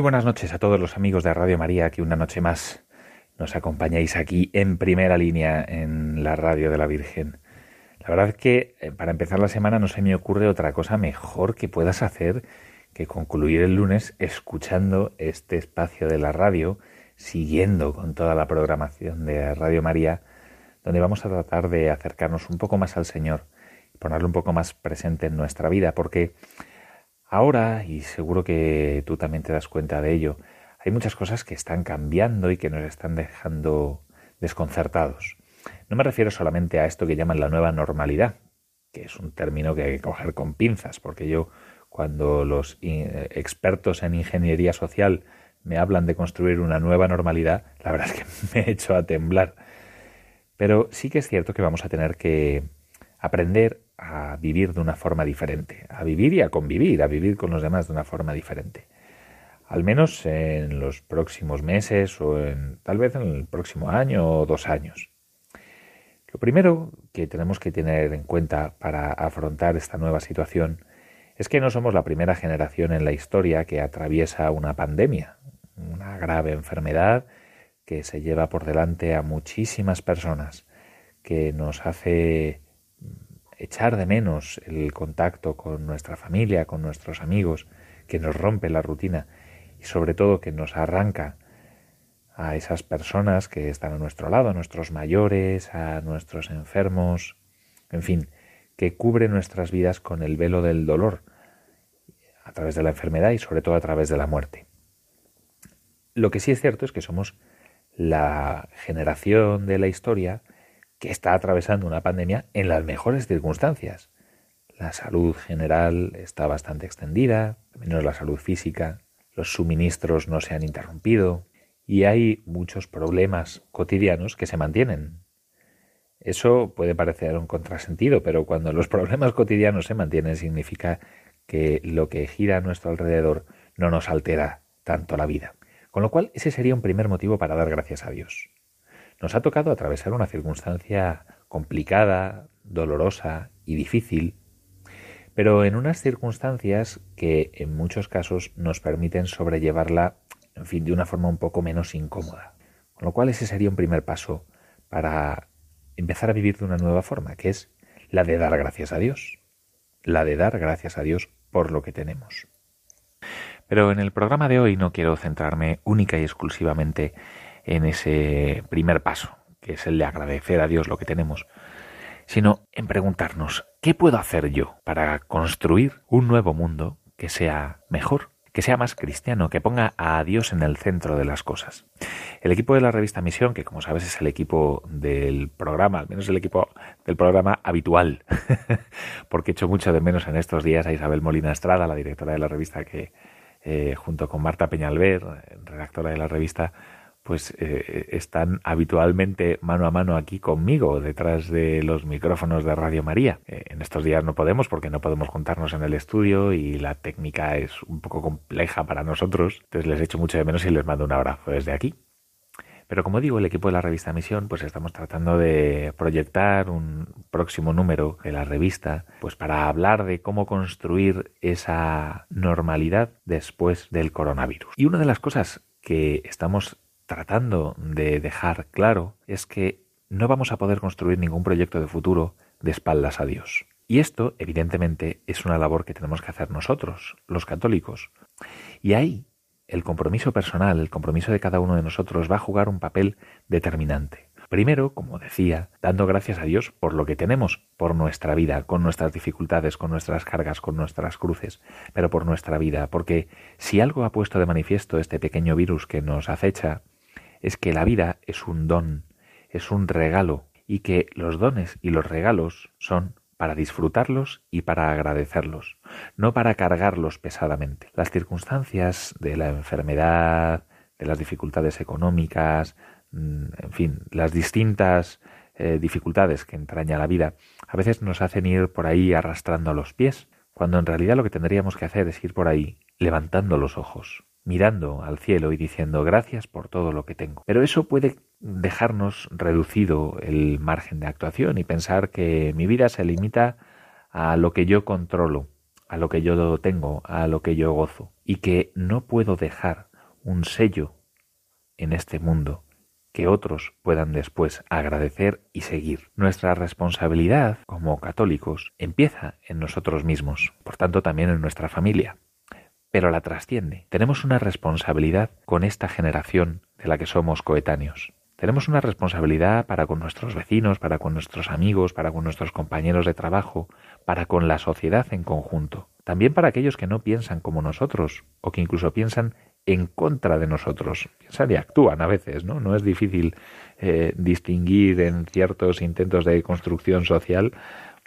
Muy buenas noches a todos los amigos de Radio María que una noche más nos acompañáis aquí en primera línea en la radio de la Virgen. La verdad es que eh, para empezar la semana no se me ocurre otra cosa mejor que puedas hacer que concluir el lunes escuchando este espacio de la radio, siguiendo con toda la programación de Radio María, donde vamos a tratar de acercarnos un poco más al Señor ponerlo un poco más presente en nuestra vida, porque Ahora, y seguro que tú también te das cuenta de ello, hay muchas cosas que están cambiando y que nos están dejando desconcertados. No me refiero solamente a esto que llaman la nueva normalidad, que es un término que hay que coger con pinzas, porque yo cuando los eh, expertos en ingeniería social me hablan de construir una nueva normalidad, la verdad es que me he hecho a temblar. Pero sí que es cierto que vamos a tener que aprender a vivir de una forma diferente, a vivir y a convivir, a vivir con los demás de una forma diferente. Al menos en los próximos meses o en, tal vez en el próximo año o dos años. Lo primero que tenemos que tener en cuenta para afrontar esta nueva situación es que no somos la primera generación en la historia que atraviesa una pandemia, una grave enfermedad que se lleva por delante a muchísimas personas, que nos hace echar de menos el contacto con nuestra familia, con nuestros amigos, que nos rompe la rutina y sobre todo que nos arranca a esas personas que están a nuestro lado, a nuestros mayores, a nuestros enfermos, en fin, que cubre nuestras vidas con el velo del dolor a través de la enfermedad y sobre todo a través de la muerte. Lo que sí es cierto es que somos la generación de la historia que está atravesando una pandemia en las mejores circunstancias. La salud general está bastante extendida, menos la salud física, los suministros no se han interrumpido y hay muchos problemas cotidianos que se mantienen. Eso puede parecer un contrasentido, pero cuando los problemas cotidianos se mantienen significa que lo que gira a nuestro alrededor no nos altera tanto la vida. Con lo cual, ese sería un primer motivo para dar gracias a Dios. Nos ha tocado atravesar una circunstancia complicada, dolorosa y difícil, pero en unas circunstancias que en muchos casos nos permiten sobrellevarla, en fin, de una forma un poco menos incómoda. Con lo cual ese sería un primer paso para empezar a vivir de una nueva forma, que es la de dar gracias a Dios. La de dar gracias a Dios por lo que tenemos. Pero en el programa de hoy no quiero centrarme única y exclusivamente en ese primer paso, que es el de agradecer a Dios lo que tenemos, sino en preguntarnos, ¿qué puedo hacer yo para construir un nuevo mundo que sea mejor, que sea más cristiano, que ponga a Dios en el centro de las cosas? El equipo de la revista Misión, que como sabes es el equipo del programa, al menos el equipo del programa habitual, porque he hecho mucho de menos en estos días a Isabel Molina Estrada, la directora de la revista, que eh, junto con Marta Peñalver, redactora de la revista, pues eh, están habitualmente mano a mano aquí conmigo, detrás de los micrófonos de Radio María. Eh, en estos días no podemos porque no podemos juntarnos en el estudio y la técnica es un poco compleja para nosotros, entonces les echo mucho de menos y les mando un abrazo desde aquí. Pero como digo, el equipo de la revista Misión, pues estamos tratando de proyectar un próximo número de la revista, pues para hablar de cómo construir esa normalidad después del coronavirus. Y una de las cosas que estamos tratando de dejar claro es que no vamos a poder construir ningún proyecto de futuro de espaldas a Dios. Y esto, evidentemente, es una labor que tenemos que hacer nosotros, los católicos. Y ahí el compromiso personal, el compromiso de cada uno de nosotros va a jugar un papel determinante. Primero, como decía, dando gracias a Dios por lo que tenemos, por nuestra vida, con nuestras dificultades, con nuestras cargas, con nuestras cruces, pero por nuestra vida, porque si algo ha puesto de manifiesto este pequeño virus que nos acecha, es que la vida es un don, es un regalo, y que los dones y los regalos son para disfrutarlos y para agradecerlos, no para cargarlos pesadamente. Las circunstancias de la enfermedad, de las dificultades económicas, mm, en fin, las distintas eh, dificultades que entraña la vida, a veces nos hacen ir por ahí arrastrando los pies, cuando en realidad lo que tendríamos que hacer es ir por ahí levantando los ojos, mirando al cielo y diciendo gracias por todo lo que tengo. Pero eso puede dejarnos reducido el margen de actuación y pensar que mi vida se limita a lo que yo controlo, a lo que yo tengo, a lo que yo gozo, y que no puedo dejar un sello en este mundo que otros puedan después agradecer y seguir. Nuestra responsabilidad como católicos empieza en nosotros mismos, por tanto también en nuestra familia, pero la trasciende. Tenemos una responsabilidad con esta generación de la que somos coetáneos. Tenemos una responsabilidad para con nuestros vecinos, para con nuestros amigos, para con nuestros compañeros de trabajo, para con la sociedad en conjunto. También para aquellos que no piensan como nosotros o que incluso piensan en contra de nosotros. Piensan y actúan a veces, ¿no? No es difícil eh, distinguir en ciertos intentos de construcción social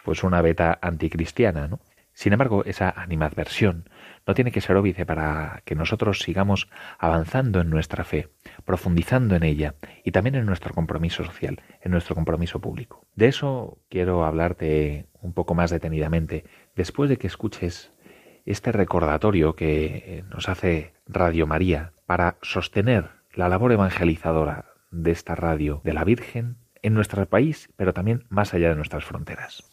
pues una beta anticristiana, ¿no? Sin embargo, esa animadversión no tiene que ser óbice para que nosotros sigamos avanzando en nuestra fe, profundizando en ella y también en nuestro compromiso social, en nuestro compromiso público. De eso quiero hablarte un poco más detenidamente después de que escuches este recordatorio que nos hace Radio María para sostener la labor evangelizadora de esta radio de la Virgen en nuestro país, pero también más allá de nuestras fronteras.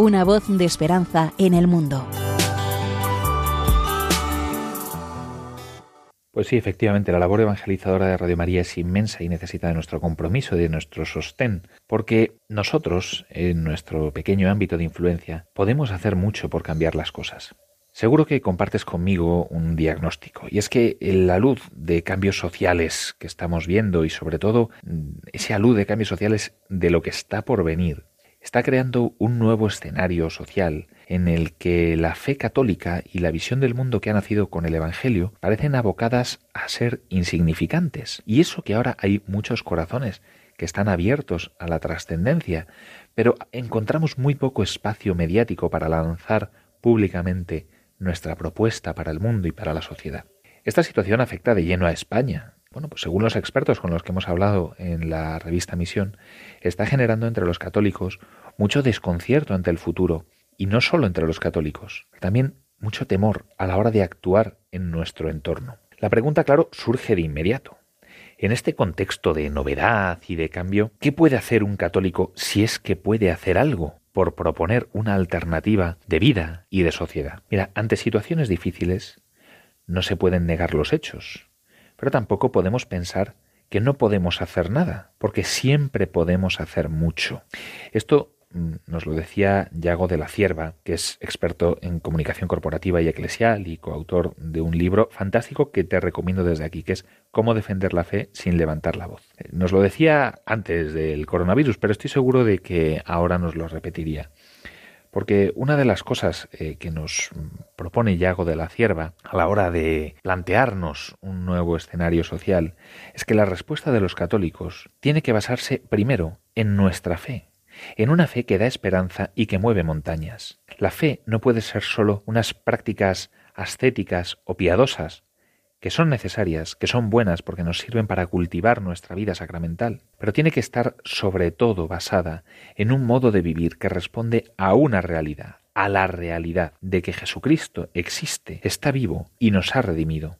una voz de esperanza en el mundo. Pues sí, efectivamente, la labor evangelizadora de Radio María es inmensa y necesita de nuestro compromiso de nuestro sostén, porque nosotros, en nuestro pequeño ámbito de influencia, podemos hacer mucho por cambiar las cosas. Seguro que compartes conmigo un diagnóstico, y es que la luz de cambios sociales que estamos viendo y sobre todo esa luz de cambios sociales de lo que está por venir, está creando un nuevo escenario social en el que la fe católica y la visión del mundo que ha nacido con el Evangelio parecen abocadas a ser insignificantes. Y eso que ahora hay muchos corazones que están abiertos a la trascendencia, pero encontramos muy poco espacio mediático para lanzar públicamente nuestra propuesta para el mundo y para la sociedad. Esta situación afecta de lleno a España, bueno, pues según los expertos con los que hemos hablado en la revista Misión, está generando entre los católicos mucho desconcierto ante el futuro, y no solo entre los católicos, también mucho temor a la hora de actuar en nuestro entorno. La pregunta, claro, surge de inmediato. En este contexto de novedad y de cambio, ¿qué puede hacer un católico si es que puede hacer algo por proponer una alternativa de vida y de sociedad? Mira, ante situaciones difíciles no se pueden negar los hechos, pero tampoco podemos pensar que no podemos hacer nada, porque siempre podemos hacer mucho. Esto Mm, nos lo decía Yago de la Cierva, que es experto en comunicación corporativa y eclesial y coautor de un libro fantástico que te recomiendo desde aquí, que es Cómo defender la fe sin levantar la voz. Eh, nos lo decía antes del coronavirus, pero estoy seguro de que ahora nos lo repetiría. Porque una de las cosas eh, que nos propone Yago de la Cierva a la hora de plantearnos un nuevo escenario social es que la respuesta de los católicos tiene que basarse primero en nuestra fe, en una fe que da esperanza y que mueve montañas. La fe no puede ser sólo unas prácticas ascéticas o piadosas, que son necesarias, que son buenas porque nos sirven para cultivar nuestra vida sacramental, pero tiene que estar sobre todo basada en un modo de vivir que responde a una realidad, a la realidad de que Jesucristo existe, está vivo y nos ha redimido.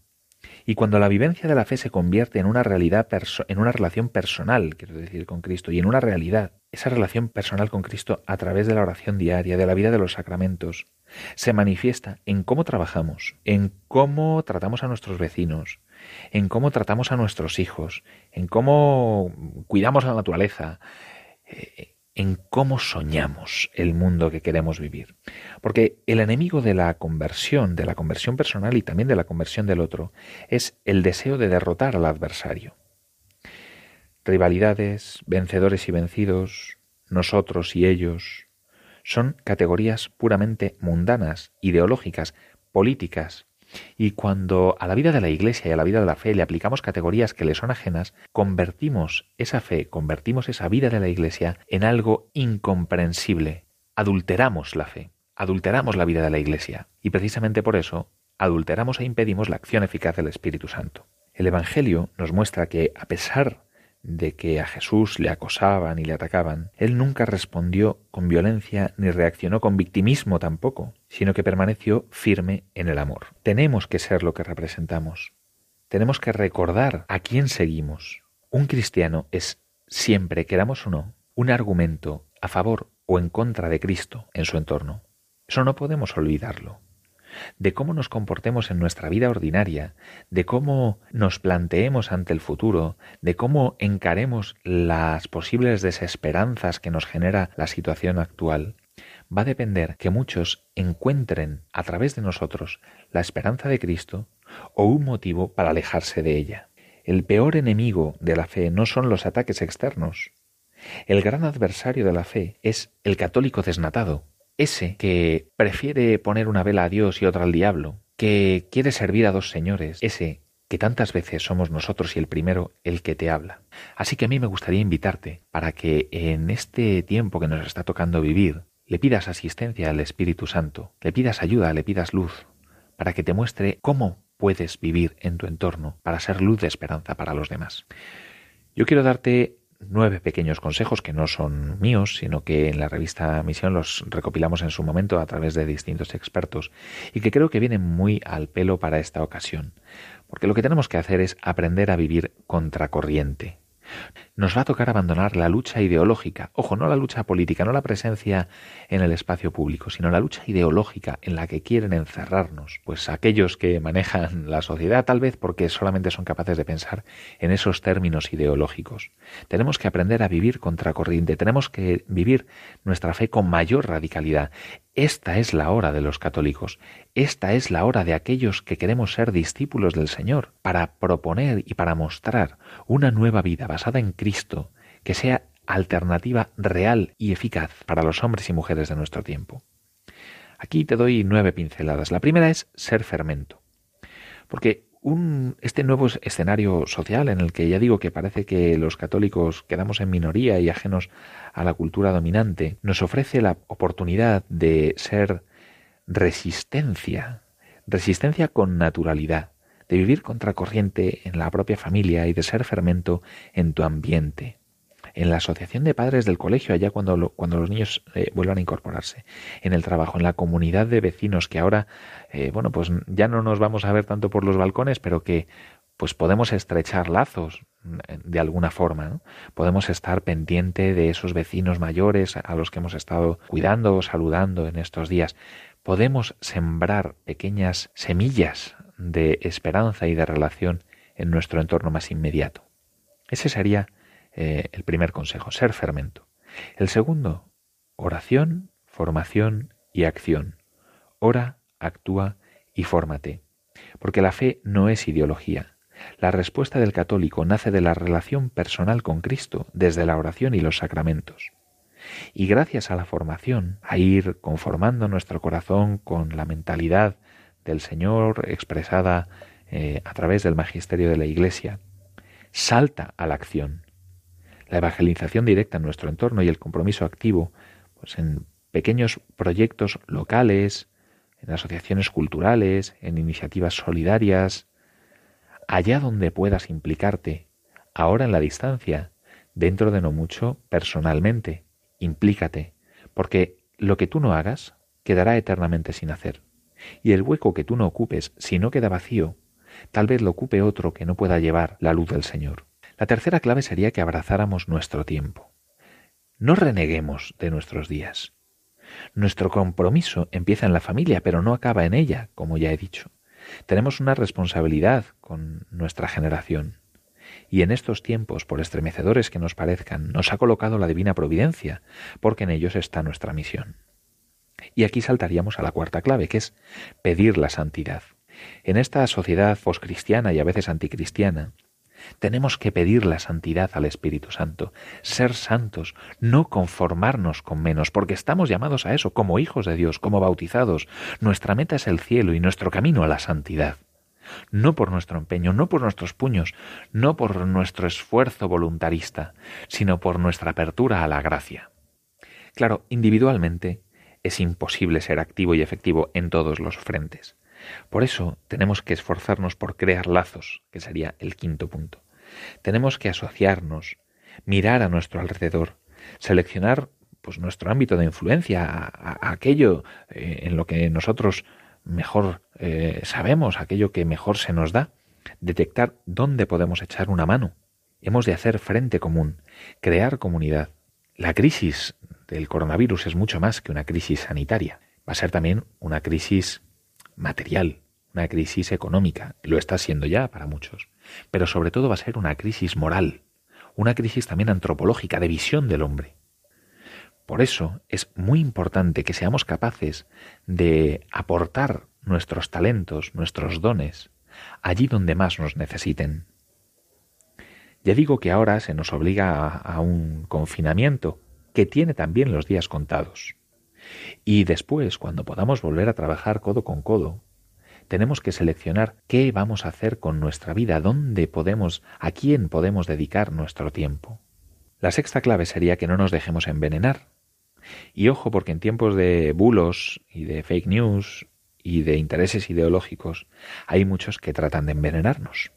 Y cuando la vivencia de la fe se convierte en una realidad, en una relación personal, quiero decir, con Cristo, y en una realidad, esa relación personal con Cristo a través de la oración diaria, de la vida de los sacramentos, se manifiesta en cómo trabajamos, en cómo tratamos a nuestros vecinos, en cómo tratamos a nuestros hijos, en cómo cuidamos la naturaleza, eh, en cómo soñamos el mundo que queremos vivir. Porque el enemigo de la conversión, de la conversión personal y también de la conversión del otro, es el deseo de derrotar al adversario. Rivalidades, vencedores y vencidos, nosotros y ellos, son categorías puramente mundanas, ideológicas, políticas, y cuando a la vida de la Iglesia y a la vida de la fe le aplicamos categorías que le son ajenas, convertimos esa fe, convertimos esa vida de la Iglesia en algo incomprensible. Adulteramos la fe, adulteramos la vida de la Iglesia. Y precisamente por eso adulteramos e impedimos la acción eficaz del Espíritu Santo. El Evangelio nos muestra que, a pesar de que a Jesús le acosaban y le atacaban, él nunca respondió con violencia ni reaccionó con victimismo tampoco, sino que permaneció firme en el amor. Tenemos que ser lo que representamos. Tenemos que recordar a quién seguimos. Un cristiano es siempre, queramos o no, un argumento a favor o en contra de Cristo en su entorno. Eso no podemos olvidarlo de cómo nos comportemos en nuestra vida ordinaria, de cómo nos planteemos ante el futuro, de cómo encaremos las posibles desesperanzas que nos genera la situación actual, va a depender que muchos encuentren a través de nosotros la esperanza de Cristo o un motivo para alejarse de ella. El peor enemigo de la fe no son los ataques externos. El gran adversario de la fe es el católico desnatado, ese que prefiere poner una vela a Dios y otra al diablo, que quiere servir a dos señores, ese que tantas veces somos nosotros y el primero el que te habla. Así que a mí me gustaría invitarte para que en este tiempo que nos está tocando vivir, le pidas asistencia al Espíritu Santo, le pidas ayuda, le pidas luz, para que te muestre cómo puedes vivir en tu entorno para ser luz de esperanza para los demás. Yo quiero darte nueve pequeños consejos que no son míos, sino que en la revista Misión los recopilamos en su momento a través de distintos expertos y que creo que vienen muy al pelo para esta ocasión. Porque lo que tenemos que hacer es aprender a vivir contracorriente. Nos va a tocar abandonar la lucha ideológica, ojo, no la lucha política, no la presencia en el espacio público, sino la lucha ideológica en la que quieren encerrarnos, pues aquellos que manejan la sociedad tal vez porque solamente son capaces de pensar en esos términos ideológicos. Tenemos que aprender a vivir contracorriente, tenemos que vivir nuestra fe con mayor radicalidad. Esta es la hora de los católicos, esta es la hora de aquellos que queremos ser discípulos del Señor, para proponer y para mostrar una nueva vida basada en Cristo, que sea alternativa real y eficaz para los hombres y mujeres de nuestro tiempo. Aquí te doy nueve pinceladas. La primera es ser fermento. Porque un, este nuevo escenario social en el que ya digo que parece que los católicos quedamos en minoría y ajenos a la cultura dominante, nos ofrece la oportunidad de ser resistencia, resistencia con naturalidad, de vivir contracorriente en la propia familia y de ser fermento en tu ambiente. En la asociación de padres del colegio, allá cuando, cuando los niños eh, vuelvan a incorporarse, en el trabajo, en la comunidad de vecinos que ahora, eh, bueno, pues ya no nos vamos a ver tanto por los balcones, pero que pues podemos estrechar lazos mm, de alguna forma, podemos estar pendiente de esos vecinos mayores a los que hemos estado cuidando o saludando en estos días. Podemos sembrar pequeñas semillas de esperanza y de relación en nuestro entorno más inmediato. Ese sería eh, el primer consejo, ser fermento. El segundo, oración, formación y acción. Ora, actúa y fórmate. Porque la fe no es ideología, la respuesta del católico nace de la relación personal con Cristo, desde la oración y los sacramentos. Y gracias a la formación, a ir conformando nuestro corazón con la mentalidad del Señor expresada eh, a través del magisterio de la Iglesia, salta a la acción. La evangelización directa en nuestro entorno y el compromiso activo pues en pequeños proyectos locales, en asociaciones culturales, en iniciativas solidarias, allá donde puedas implicarte, ahora en la distancia, dentro de no mucho, personalmente, implícate, porque lo que tú no hagas quedará eternamente sin hacer. Y el hueco que tú no ocupes, si no queda vacío, tal vez lo ocupe otro que no pueda llevar la luz del Señor. La tercera clave sería que abrazáramos nuestro tiempo. No reneguemos de nuestros días. Nuestro compromiso empieza en la familia, pero no acaba en ella, como ya he dicho. Tenemos una responsabilidad con nuestra generación. Y en estos tiempos, por estremecedores que nos parezcan, nos ha colocado la divina providencia, porque en ellos está nuestra misión. Y aquí saltaríamos a la cuarta clave, que es pedir la santidad. En esta sociedad poscristiana y a veces anticristiana, tenemos que pedir la santidad al Espíritu Santo, ser santos, no conformarnos con menos, porque estamos llamados a eso como hijos de Dios, como bautizados. Nuestra meta es el cielo y nuestro camino a la santidad. No por nuestro empeño, no por nuestros puños, no por nuestro esfuerzo voluntarista, sino por nuestra apertura a la gracia. Claro, individualmente es imposible ser activo y efectivo en todos los frentes. Por eso tenemos que esforzarnos por crear lazos, que sería el quinto punto. Tenemos que asociarnos, mirar a nuestro alrededor, seleccionar pues nuestro ámbito de influencia, a, aquello eh, en lo que nosotros mejor eh, sabemos, aquello que mejor se nos da, detectar dónde podemos echar una mano. Hemos de hacer frente común, crear comunidad. La crisis del coronavirus es mucho más que una crisis sanitaria. Va a ser también una crisis material, una crisis económica, lo está siendo ya para muchos, pero sobre todo va a ser una crisis moral, una crisis también antropológica de visión del hombre. Por eso es muy importante que seamos capaces de aportar nuestros talentos, nuestros dones, allí donde más nos necesiten. Ya digo que ahora se nos obliga a, a un confinamiento que tiene también los días contados. Y después, cuando podamos volver a trabajar codo con codo, tenemos que seleccionar qué vamos a hacer con nuestra vida, dónde podemos, a quién podemos dedicar nuestro tiempo. La sexta clave sería que no nos dejemos envenenar. Y ojo, porque en tiempos de bulos y de fake news y de intereses ideológicos hay muchos que tratan de envenenarnos.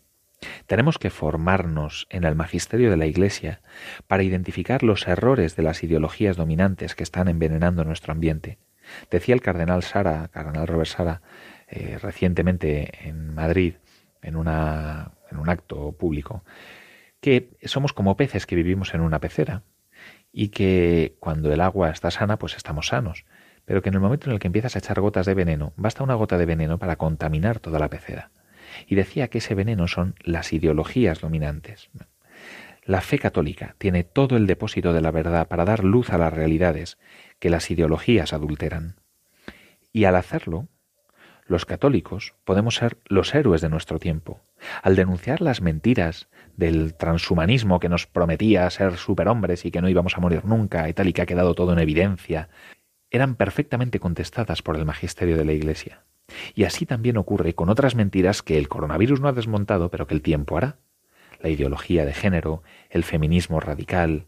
Tenemos que formarnos en el magisterio de la Iglesia para identificar los errores de las ideologías dominantes que están envenenando nuestro ambiente. Decía el cardenal Sara, cardenal Robert Sara, eh, recientemente en Madrid, en, una, en un acto público, que somos como peces que vivimos en una pecera y que cuando el agua está sana, pues estamos sanos, pero que en el momento en el que empiezas a echar gotas de veneno, basta una gota de veneno para contaminar toda la pecera y decía que ese veneno son las ideologías dominantes. La fe católica tiene todo el depósito de la verdad para dar luz a las realidades que las ideologías adulteran. Y al hacerlo, los católicos podemos ser los héroes de nuestro tiempo. Al denunciar las mentiras del transhumanismo que nos prometía ser superhombres y que no íbamos a morir nunca y tal y que ha quedado todo en evidencia, eran perfectamente contestadas por el magisterio de la Iglesia. Y así también ocurre con otras mentiras que el coronavirus no ha desmontado, pero que el tiempo hará. La ideología de género, el feminismo radical,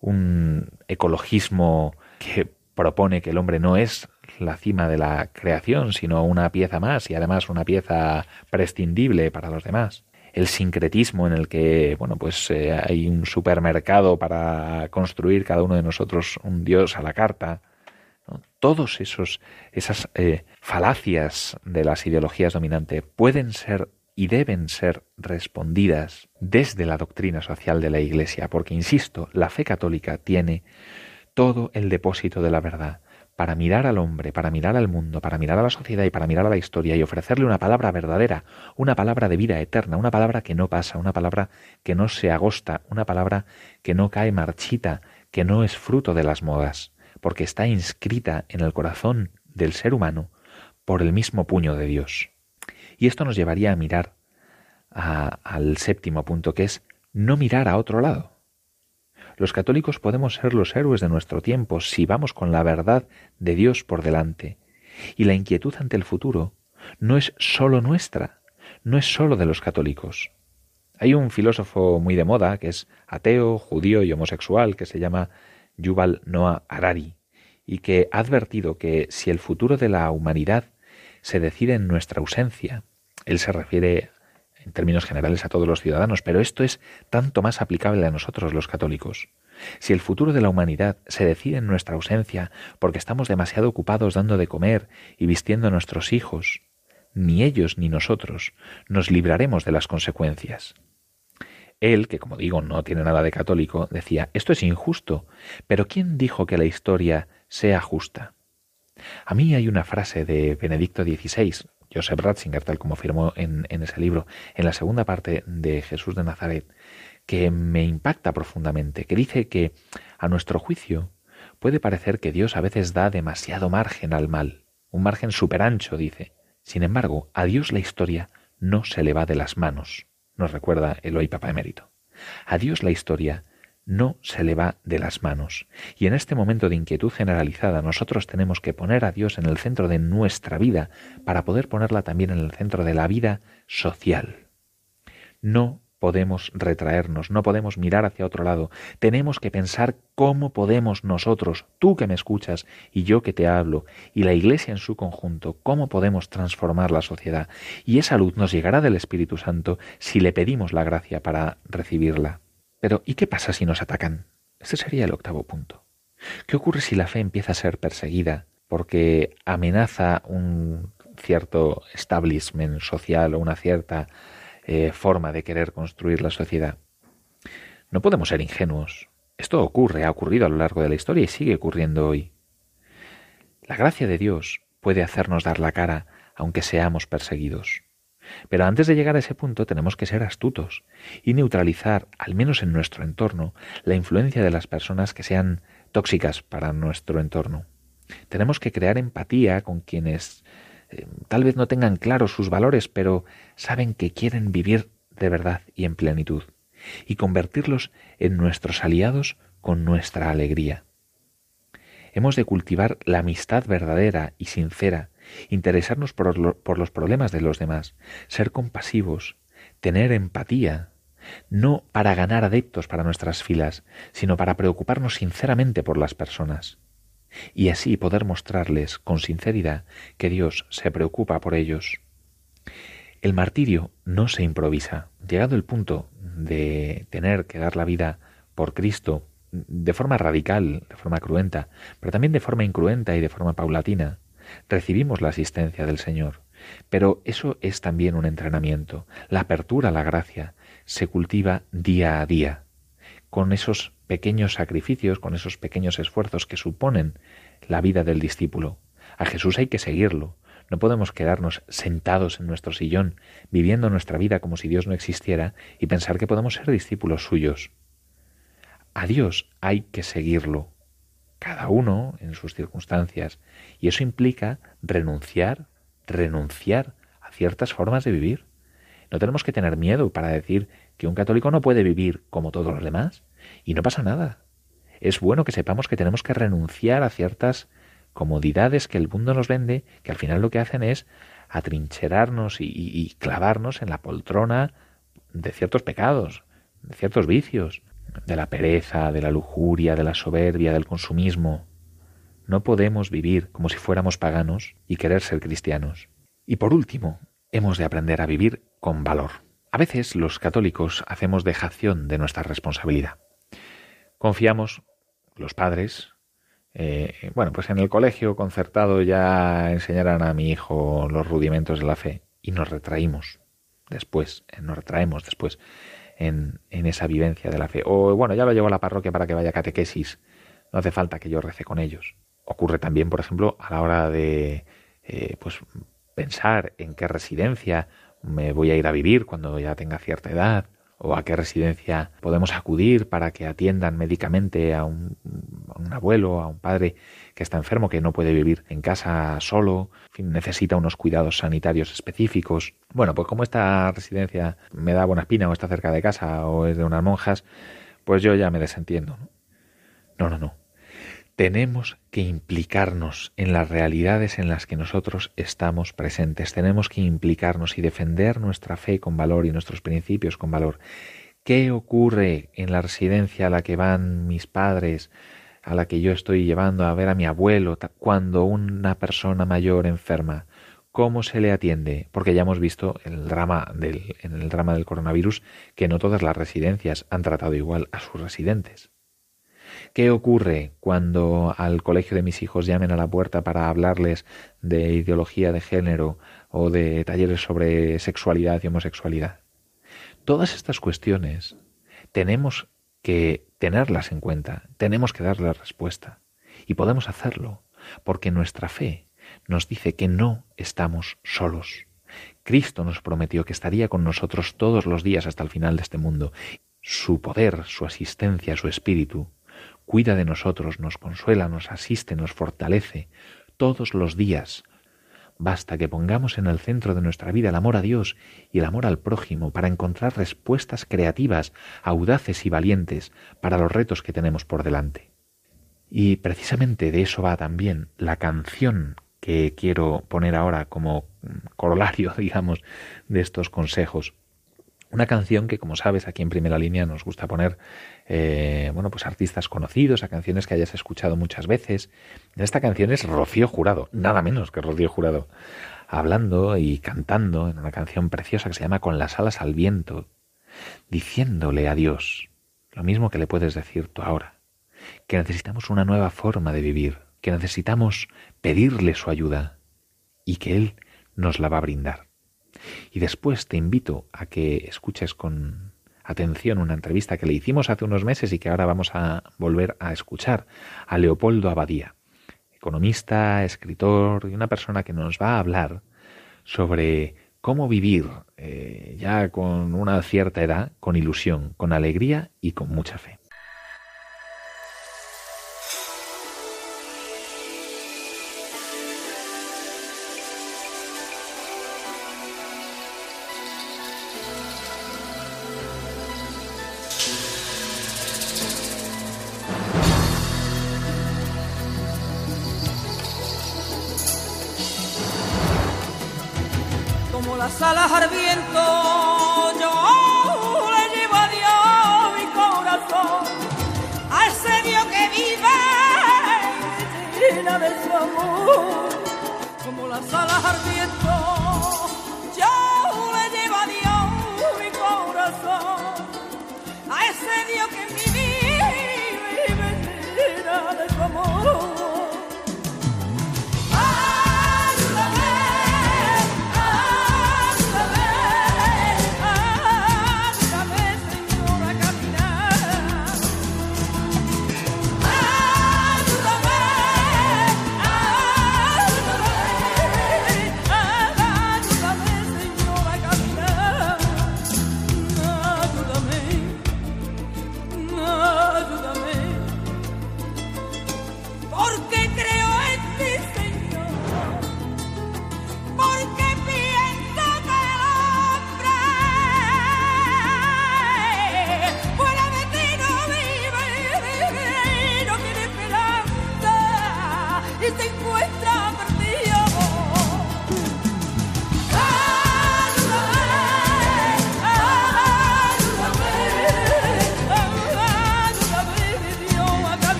un ecologismo que propone que el hombre no es la cima de la creación, sino una pieza más y además una pieza prescindible para los demás. el sincretismo en el que, bueno, pues eh, hay un supermercado para construir cada uno de nosotros un Dios a la carta. Todos esos esas eh, falacias de las ideologías dominantes pueden ser y deben ser respondidas desde la doctrina social de la Iglesia, porque, insisto, la fe católica tiene todo el depósito de la verdad para mirar al hombre, para mirar al mundo, para mirar a la sociedad y para mirar a la historia y ofrecerle una palabra verdadera, una palabra de vida eterna, una palabra que no pasa, una palabra que no se agosta, una palabra que no cae marchita, que no es fruto de las modas, porque está inscrita en el corazón del ser humano por el mismo puño de Dios. Y esto nos llevaría a mirar al séptimo punto, que es no mirar a otro lado. Los católicos podemos ser los héroes de nuestro tiempo si vamos con la verdad de Dios por delante. Y la inquietud ante el futuro no es sólo nuestra, no es sólo de los católicos. Hay un filósofo muy de moda que es ateo, judío y homosexual que se llama Yuval Noah Harari y que ha advertido que si el futuro de la humanidad se decide en nuestra ausencia, él se refiere en términos generales a todos los ciudadanos, pero esto es tanto más aplicable a nosotros los católicos. Si el futuro de la humanidad se decide en nuestra ausencia porque estamos demasiado ocupados dando de comer y vistiendo a nuestros hijos, ni ellos ni nosotros nos libraremos de las consecuencias. Él, que como digo no tiene nada de católico, decía, esto es injusto, pero ¿quién dijo que la historia sea justa? A mí hay una frase de Benedicto XVI, Joseph Ratzinger, tal como afirmó en, ese libro, en la segunda parte de Jesús de Nazaret, que me impacta profundamente, que dice que, a nuestro juicio, puede parecer que Dios a veces da demasiado margen al mal, un margen súper ancho, dice. Sin embargo, a Dios la historia no se le va de las manos, nos recuerda el hoy Papa Emérito. A Dios la historia no se le va de las manos. Y en este momento de inquietud generalizada nosotros tenemos que poner a Dios en el centro de nuestra vida para poder ponerla también en el centro de la vida social. No podemos retraernos, no podemos mirar hacia otro lado. Tenemos que pensar cómo podemos nosotros, tú que me escuchas y yo que te hablo, y la Iglesia en su conjunto, cómo podemos transformar la sociedad. Y esa luz nos llegará del Espíritu Santo si le pedimos la gracia para recibirla. Pero ¿y qué pasa si nos atacan? Este sería el octavo punto. ¿Qué ocurre si la fe empieza a ser perseguida porque amenaza un cierto establishment social o una cierta eh, forma de querer construir la sociedad? No podemos ser ingenuos. Esto ocurre, ha ocurrido a lo largo de la historia y sigue ocurriendo hoy. La gracia de Dios puede hacernos dar la cara aunque seamos perseguidos. Pero antes de llegar a ese punto tenemos que ser astutos y neutralizar, al menos en nuestro entorno, la influencia de las personas que sean tóxicas para nuestro entorno. Tenemos que crear empatía con quienes eh, tal vez no tengan claros sus valores, pero saben que quieren vivir de verdad y en plenitud, y convertirlos en nuestros aliados con nuestra alegría. Hemos de cultivar la amistad verdadera y sincera interesarnos por, los problemas de los demás, ser compasivos, tener empatía, no para ganar adeptos para nuestras filas, sino para preocuparnos sinceramente por las personas, y así poder mostrarles con sinceridad que Dios se preocupa por ellos. El martirio no se improvisa. Llegado el punto de tener que dar la vida por Cristo de forma radical, de forma cruenta, pero también de forma incruenta y de forma paulatina, recibimos la asistencia del Señor. Pero eso es también un entrenamiento. La apertura a la gracia se cultiva día a día, con esos pequeños sacrificios, con esos pequeños esfuerzos que suponen la vida del discípulo. A Jesús hay que seguirlo. No podemos quedarnos sentados en nuestro sillón, viviendo nuestra vida como si Dios no existiera y pensar que podemos ser discípulos suyos. A Dios hay que seguirlo, cada uno en sus circunstancias, y eso implica renunciar, renunciar a ciertas formas de vivir. No tenemos que tener miedo para decir que un católico no puede vivir como todos los demás, y no pasa nada. Es bueno que sepamos que tenemos que renunciar a ciertas comodidades que el mundo nos vende, que al final lo que hacen es atrincherarnos y, y clavarnos en la poltrona de ciertos pecados, de ciertos vicios, de la pereza, de la lujuria, de la soberbia, del consumismo. No podemos vivir como si fuéramos paganos y querer ser cristianos. Y por último, hemos de aprender a vivir con valor. A veces los católicos hacemos dejación de nuestra responsabilidad. Confiamos, los padres, eh, bueno, pues en el colegio concertado ya enseñarán a mi hijo los rudimentos de la fe y nos retraímos después, eh, nos retraemos después en, esa vivencia de la fe. O bueno, ya lo llevo a la parroquia para que vaya a catequesis, no hace falta que yo rece con ellos. Ocurre también, por ejemplo, a la hora de eh, pues pensar en qué residencia me voy a ir a vivir cuando ya tenga cierta edad, o a qué residencia podemos acudir para que atiendan médicamente a un, abuelo, a un padre que está enfermo, que no puede vivir en casa solo, necesita unos cuidados sanitarios específicos. Bueno, pues como esta residencia me da buena espina o está cerca de casa o es de unas monjas, pues yo ya me desentiendo. No, no, no. Tenemos que implicarnos en las realidades en las que nosotros estamos presentes. Tenemos que implicarnos y defender nuestra fe con valor y nuestros principios con valor. ¿Qué ocurre en la residencia a la que van mis padres, a la que yo estoy llevando a ver a mi abuelo, cuando una persona mayor enferma? ¿Cómo se le atiende? Porque ya hemos visto el del, en el drama del coronavirus que no todas las residencias han tratado igual a sus residentes. ¿Qué ocurre cuando al colegio de mis hijos llamen a la puerta para hablarles de ideología de género o de talleres sobre sexualidad y homosexualidad? Todas estas cuestiones tenemos que tenerlas en cuenta, tenemos que darles respuesta. Y podemos hacerlo porque nuestra fe nos dice que no estamos solos. Cristo nos prometió que estaría con nosotros todos los días hasta el final de este mundo. Su poder, su asistencia, su espíritu cuida de nosotros, nos consuela, nos asiste, nos fortalece todos los días. Basta que pongamos en el centro de nuestra vida el amor a Dios y el amor al prójimo para encontrar respuestas creativas, audaces y valientes para los retos que tenemos por delante. Y precisamente de eso va también la canción que quiero poner ahora como corolario, digamos, de estos consejos. Una canción que, como sabes, aquí en primera línea nos gusta poner, eh, bueno, pues artistas conocidos, a canciones que hayas escuchado muchas veces. Esta canción es Rocío Jurado, nada menos que Rocío Jurado, hablando y cantando en una canción preciosa que se llama Con las alas al viento, diciéndole a Dios lo mismo que le puedes decir tú ahora, que necesitamos una nueva forma de vivir, que necesitamos pedirle su ayuda y que Él nos la va a brindar. Y después te invito a que escuches con atención una entrevista que le hicimos hace unos meses y que ahora vamos a volver a escuchar a Leopoldo Abadía, economista, escritor y una persona que nos va a hablar sobre cómo vivir eh, ya con una cierta edad, con ilusión, con alegría y con mucha fe. las alas al yo le llevo a Dios mi corazón, a ese Dios que vive llena de su amor, como las alas al viento.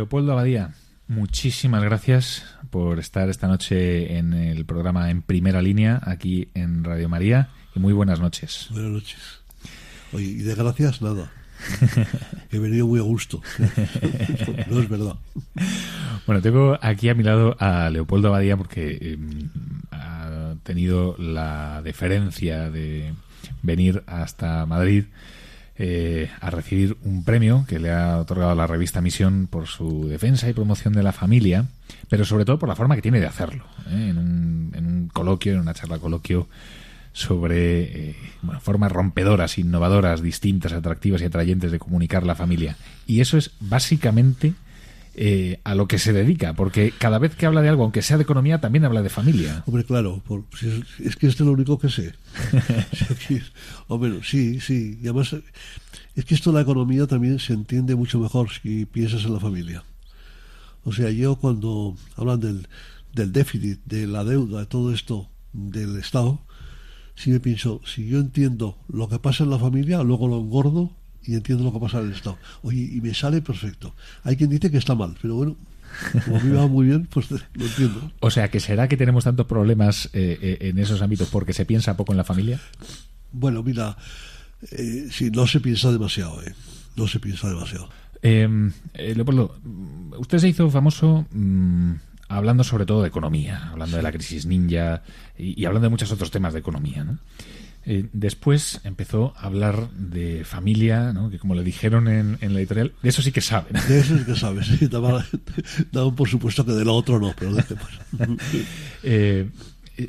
Leopoldo Abadía, muchísimas gracias por estar esta noche en el programa En Primera Línea, aquí en Radio María, y muy buenas noches. Buenas noches. Oye, y de gracias, nada. He venido muy a gusto. No es verdad. Bueno, tengo aquí a mi lado a Leopoldo Abadía porque eh, ha tenido la deferencia de venir hasta Madrid eh, a recibir un premio que le ha otorgado la revista Misión por su defensa y promoción de la familia, pero sobre todo por la forma que tiene de hacerlo. ¿eh? En, un, en, un, coloquio, en una charla coloquio sobre eh, formas rompedoras, innovadoras, distintas, atractivas y atrayentes de comunicar la familia. Y eso es básicamente eh, a lo que se dedica, porque cada vez que habla de algo, aunque sea de economía, también habla de familia. Hombre, claro, por, es, es, que esto es lo único que sé. hombre, sí, sí. Y además, es que esto de la economía también se entiende mucho mejor si piensas en la familia. O sea, yo cuando hablan del, del déficit, de la deuda, de todo esto del Estado, si me pienso, si yo entiendo lo que pasa en la familia, luego lo engordo y entiendo lo que pasa en el Estado. Oye, y me sale perfecto. Hay quien dice que está mal, pero bueno, como a mí me va muy bien, pues lo entiendo. O sea, que será que tenemos tantos problemas eh, eh, en esos ámbitos porque se piensa poco en la familia. Bueno, mira, eh, si no se piensa demasiado, ¿eh? No se piensa demasiado. Eh, Leopoldo, usted se hizo famoso mmm, hablando sobre todo de economía, hablando sí. de la crisis ninja y, y, hablando de muchos otros temas de economía, ¿no? Eh, después empezó a hablar de familia, ¿no? que como le dijeron en, en, la editorial, de eso sí que saben. De eso sí que sabes, sí. Daban, daban por supuesto que de lo otro no, pero de eh,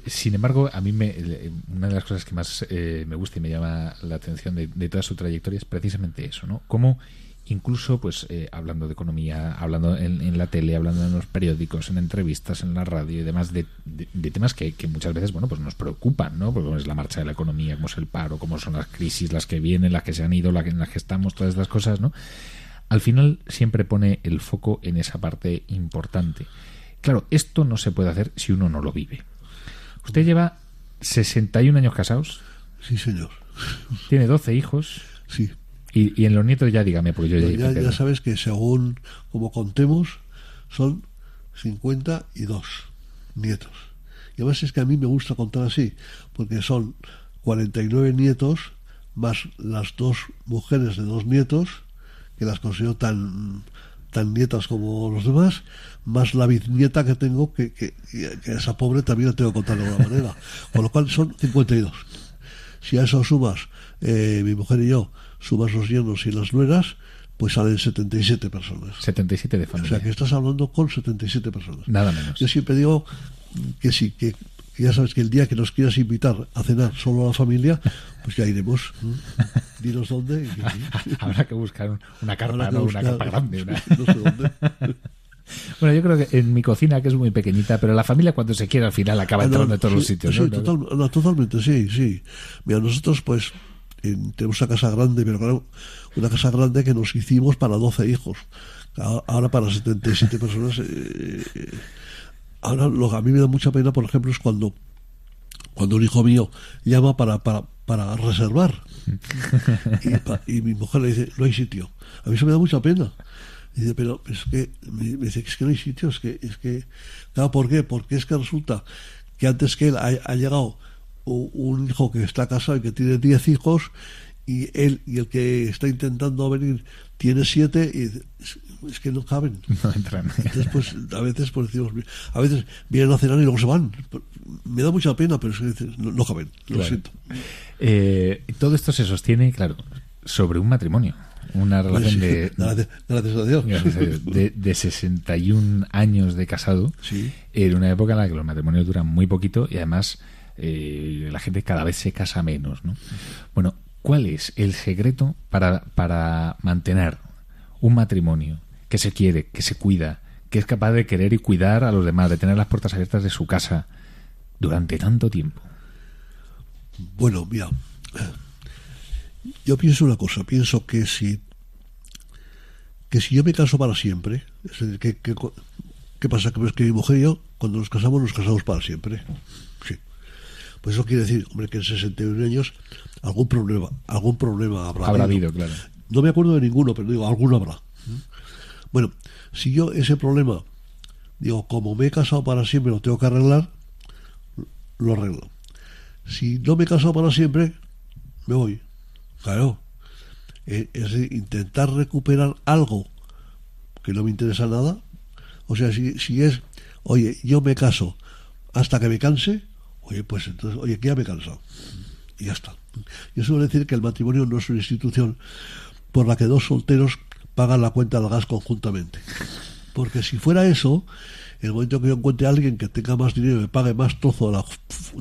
sin embargo, a mí me, una de las cosas que más eh, me gusta y me llama la atención de, de, toda su trayectoria es precisamente eso, ¿no? Cómo incluso pues eh, hablando de economía, hablando en, en, la tele, hablando en los periódicos, en entrevistas, en la radio y demás de, de, de temas que, que, muchas veces bueno pues nos preocupan, ¿no? Porque es la marcha de la economía, cómo es el paro, cómo son las crisis, las que vienen, las que se han ido, las que, en las que estamos, todas estas cosas, ¿no? Al final siempre pone el foco en esa parte importante. Claro, esto no se puede hacer si uno no lo vive. Usted lleva 61 años casados. Sí, señor. Tiene 12 hijos. Sí. Y, y, en los nietos ya dígame, porque yo ya, ya, ya, sabes que según como contemos, son 52 nietos. Y además es que a mí me gusta contar así, porque son 49 nietos más las dos mujeres de dos nietos, que las considero tan, tan nietas como los demás, más la bisnieta que tengo, que, que, que esa pobre también la tengo que contar de alguna manera. Con lo cual son 52. Si a eso sumas eh, mi mujer y yo, sumas los yernos y las nueras, pues salen 77 personas. 77 de familia. O sea que estás hablando con 77 personas. Nada menos. Yo siempre digo que sí, que, ya sabes que el día que nos quieras invitar a cenar solo a la familia, pues ya iremos. Dinos dónde. Habrá que buscar una carpa, ¿no? Buscar, una carpa grande. Una... No sé dónde. Bueno, yo creo que en mi cocina, que es muy pequeñita, pero la familia cuando se quiere al final acaba entrando no, en todos sí, los sitios. Sí, ¿no? total, no, totalmente, sí, sí. Mira, nosotros pues en, tenemos una casa grande, pero claro, una casa grande que nos hicimos para 12 hijos. Ahora para 77 personas. Eh, ahora lo que a mí me da mucha pena, por ejemplo, es cuando cuando un hijo mío llama para, para, para reservar y, y mi mujer le dice, no hay sitio. A mí eso me da mucha pena. Y dice, pero es que, me, dice, es que no hay sitio, es que, es que, claro, ¿por qué? Porque es que resulta que antes que él ha, ha llegado un hijo que está casado y que tiene 10 hijos y él y el que está intentando venir tiene 7 y es, es, que no caben. No entran. Entonces, pues, a veces, pues decimos, a veces vienen a cenar y luego se van. Me da mucha pena, pero es que no, no caben, lo claro. siento. Eh, todo esto se sostiene, claro, sobre un matrimonio una relación sí, de, gracias. Gracias a Dios de, de, 61 años de casado sí. en una época en la que los matrimonios duran muy poquito y además eh, la gente cada vez se casa menos ¿no? bueno ¿cuál es el secreto para, para mantener un matrimonio que se quiere, que se cuida que es capaz de querer y cuidar a los demás de tener las puertas abiertas de su casa durante tanto tiempo bueno mira yo pienso una cosa, pienso que si que si yo me caso para siempre, es decir, que, que, ¿qué pasa? Que, pues que mi mujer y yo, cuando nos casamos, nos casamos para siempre. Pues eso quiere decir, hombre, que en 61 años algún problema, algún problema habrá. Habrá habido, claro. No me acuerdo de ninguno, pero digo, alguno habrá. Bueno, si yo ese problema, digo, como me he casado para siempre, lo tengo que arreglar, lo arreglo. Si no me he casado para siempre, me voy. Claro. Es intentar recuperar algo que no me interesa nada. O sea, si, si es, oye, yo me caso hasta que me canse, oye, pues entonces, oye, que ya me he cansado. Y ya está. Yo suelo decir que el matrimonio no es una institución por la que dos solteros pagan la cuenta del gas conjuntamente. Porque si fuera eso, el momento que yo encuentre a alguien que tenga más dinero y me pague más trozo de la,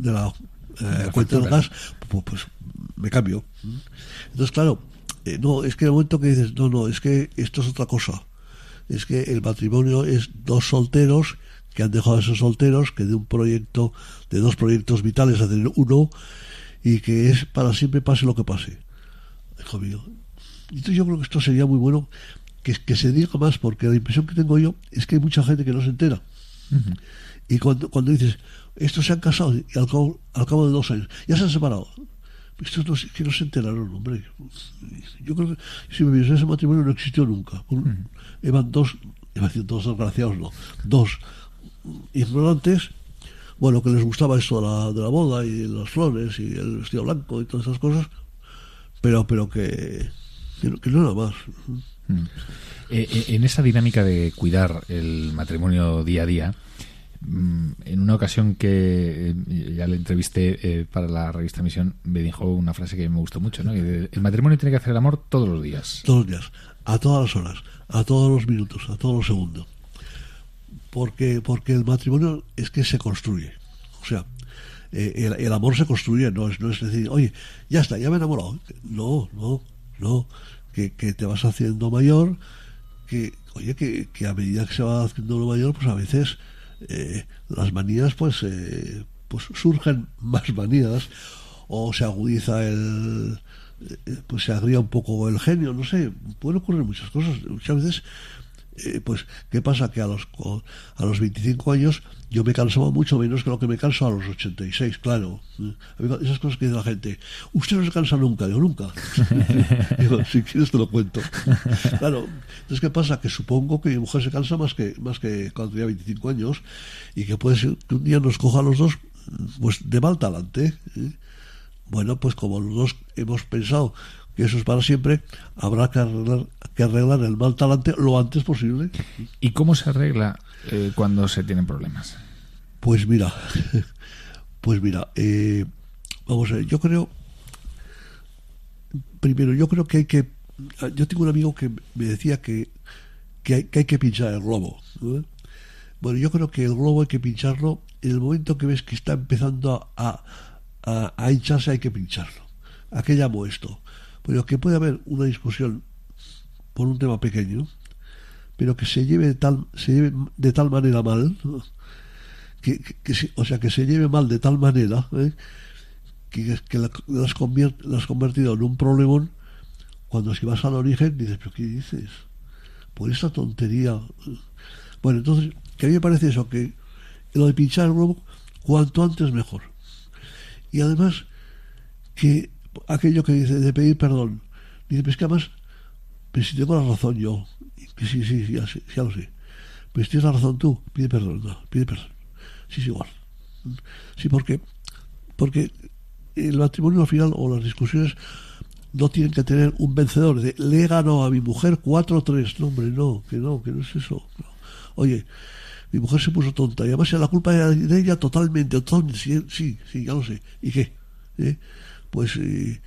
de la, eh, la cuenta del gas, pues, pues me cambio. Entonces, claro, eh, no, es que el momento que dices, no, no, es que esto es otra cosa. Es que el matrimonio es dos solteros que han dejado de ser solteros, que de un proyecto, de dos proyectos vitales hacen uno, y que es para siempre pase lo que pase. Hijo mío. Entonces yo creo que esto sería muy bueno que, que se diga más, porque la impresión que tengo yo es que hay mucha gente que no se entera. Y cuando, cuando dices, estos se han casado y al cabo, al cabo de dos años ya se han separado. Estos no, que no se enteraron, hombre. Yo creo que si me viese ese matrimonio no existió nunca. Un- Eran dos, iba a decir dos desgraciados, no, dos ignorantes, bueno, que les gustaba esto de la, de la boda y las flores y el vestido blanco y todas esas cosas, pero, pero que, que, no- era más. Mm. Eh, eh, en esa dinámica de cuidar el matrimonio día a día, mm, en una ocasión que eh, ya le entrevisté eh, para la revista Misión, me dijo una frase que me gustó mucho, ¿no? Que de- el matrimonio tiene que hacer el amor todos los días. todos los días, a todas las horas, a todos los minutos, a todos los segundos. Porque, porque el matrimonio es que se construye. O sea, eh, el, el amor se construye, no es, no es decir, oye, ya está, ya me he enamorado. No, no, no. Que, que te vas haciendo mayor, que, oye, que, que a medida que se va haciendo uno mayor, pues a veces eh, las manías, pues, eh, pues surgen más manías, o se agudiza el, eh, pues se agria un poco el genio, no sé, pueden ocurrir muchas cosas. Muchas veces, eh, pues, ¿qué pasa? Que a los, a los 25 años yo me cansaba mucho menos que lo que me canso a los 86, claro. Eh, Esas cosas que dice la gente, usted no se cansa nunca, digo, nunca. digo, si quieres te lo cuento. Claro, entonces, ¿qué pasa? Que supongo que mi mujer se cansa más que, más que cuando tenía 25 años y que puede ser que un día nos coja a los dos pues de mal talante. ¿eh? Bueno, pues como los dos hemos pensado que eso es para siempre, habrá que arreglar, que arreglar el mal talante lo antes posible. ¿Y cómo se arregla eh, cuando se tienen problemas? Pues mira, pues mira, eh, vamos a ver, yo creo, primero, yo creo que hay que, yo tengo un amigo que me decía que, que, hay, que hay que pinchar el globo. ¿no? Bueno, yo creo que el globo hay que pincharlo en el momento que ves que está empezando a, a, a hincharse hay que pincharlo. ¿A qué llamo esto? Pero que puede haber una discusión por un tema pequeño, pero que se lleve de tal, se lleve de tal manera mal, que, que- o sea, que se lleve mal de tal manera ¿eh? que, que la, la has convier- la has convertido en un problemón cuando si vas al origen dices, pero ¿qué dices? Por esta tontería. Bueno, entonces, que a mí me parece eso, que lo de pinchar el globo, cuanto antes mejor. Y además, que aquello que dice de pedir perdón, dice, pues que además, pues si tengo la razón yo, sí, sí, sí, ya, sé, ya lo sé. Pues tienes la razón tú, pide perdón, no, pide perdón. Sí, es igual. Sí, porque, porque el matrimonio al final o las discusiones no tienen que tener un vencedor de le ganado a mi mujer 4-3. No, hombre, no, que no, que no es eso. Oye, mi mujer se puso tonta y además la culpa era de ella totalmente, totalmente. Sí, sí, sí, ya lo sé. ¿Y qué? ¿Eh? Pues, eh,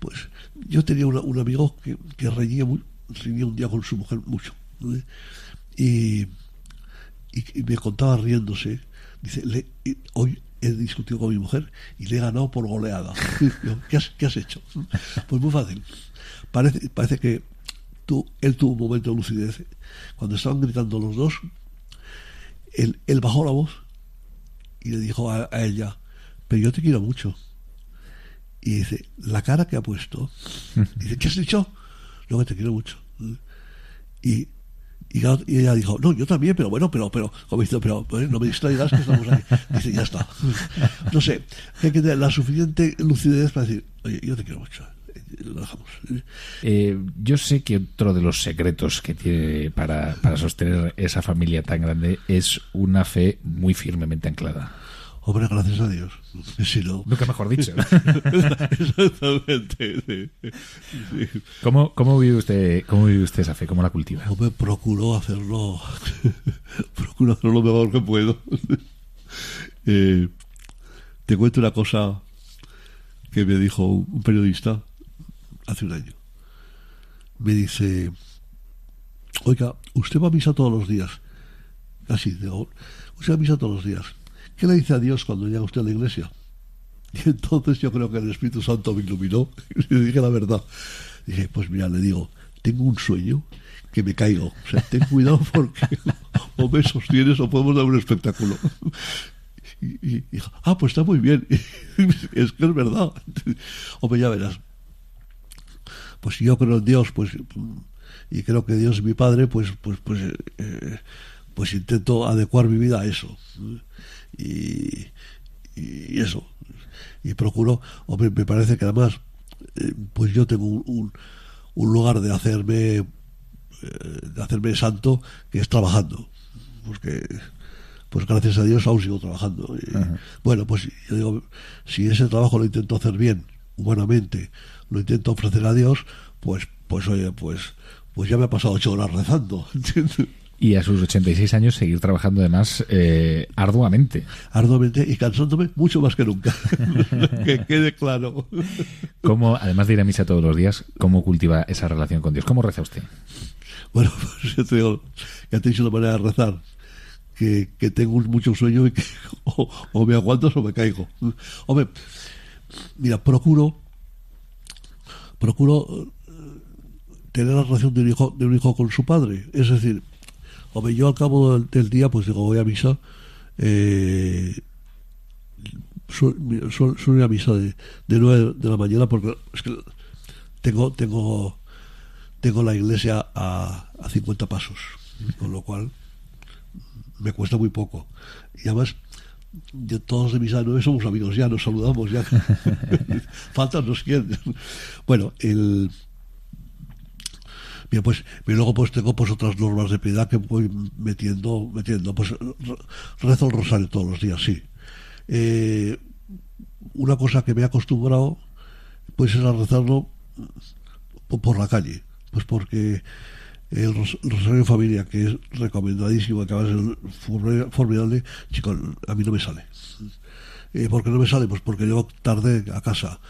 pues yo tenía una- un amigo que, que reñía, muy- reñía un día con su mujer mucho. Y, me contaba riéndose. Dice, le- y hoy he discutido con mi mujer y le he ganado por goleada. ¿Qué has, hecho? Pues muy fácil. Parece, que tú, él tuvo un momento de lucidez. Cuando estaban gritando los dos, él, bajó la voz y le dijo a ella, pero yo te quiero mucho. Y dice, la cara que ha puesto, dice, ¿qué has dicho? No, que te quiero mucho. Y, y, ella dijo, no, yo también, pero bueno, pero, pero, como dice, pero pues, no me distraigas que estamos ahí. Dice, ya está. No sé, hay que tener la suficiente lucidez para decir, oye, yo te quiero mucho. lo dejamos. Eh, yo sé que otro de los secretos que tiene para, para sostener esa familia tan grande es una fe muy firmemente anclada. Hombre, gracias a Dios. Si no... Nunca mejor dicho. Exactamente. sí. Sí. ¿Cómo, cómo, vive usted, ¿Cómo vive usted esa fe? ¿Cómo la cultiva? Hombre, procuro hacerlo. procuro hacerlo lo mejor que puedo. Eh, te cuento una cosa que me dijo un periodista hace un año. Me dice, oiga, usted va a misa todos los días. Así, digo, usted va a misa todos los días. ¿Qué le dice a Dios cuando llega usted a la iglesia? Y entonces yo creo que el Espíritu Santo me iluminó y le dije la verdad. Dije, pues mira, le digo, tengo un sueño que me caigo. O sea, ten cuidado porque o me sostienes o podemos dar un espectáculo. Y, y, ah, pues está muy bien. es que es verdad. Hombre, ya verás. Pues si yo creo en Dios, pues y creo que Dios es mi padre, pues pues pues eh, pues intento adecuar mi vida a eso. Y, y eso. Y procuro, hombre, me parece que además, eh, pues yo tengo un, un, un lugar de hacerme eh, de hacerme santo que es trabajando. Porque pues gracias a Dios aún sigo trabajando. Y, bueno, pues yo digo, si ese trabajo lo intento hacer bien, humanamente, lo intento ofrecer a Dios, pues, pues oye, pues, pues ya me ha pasado ocho horas rezando. ¿entiendes? Y a sus 86 años seguir trabajando además eh, arduamente. Arduamente y cansándome mucho más que nunca. que quede claro. ¿Cómo, además de ir a misa todos los días, cómo cultiva esa relación con Dios? ¿Cómo reza usted? Bueno, pues yo te digo, ya te he dicho la manera de rezar que, que tengo mucho sueño y que o, o, me aguanto o me caigo. Hombre, mira, procuro procuro tener la relación de un hijo de un hijo con su padre. Es decir, hombre, yo al cabo del, día, pues digo, voy a misa, eh, suelo su, ir a misa de, de 9 de la mañana porque es que tengo, tengo, tengo la iglesia a, a 50 pasos, con lo cual me cuesta muy poco. Y además, de todos de misa nueve somos amigos ya, nos saludamos ya. Faltan los quién. bueno, el. Bien, pues, luego pues tengo pues otras normas de piedad que voy metiendo, metiendo. Pues rezo el rosario todos los días, sí. Eh, una cosa que me he acostumbrado, pues es a rezarlo por la calle. Pues porque el Rosario Familia, que es recomendadísimo, que va a ser formidable, chicos, a mí no me sale. Eh, ¿Por qué no me sale? Pues porque llego tarde a casa,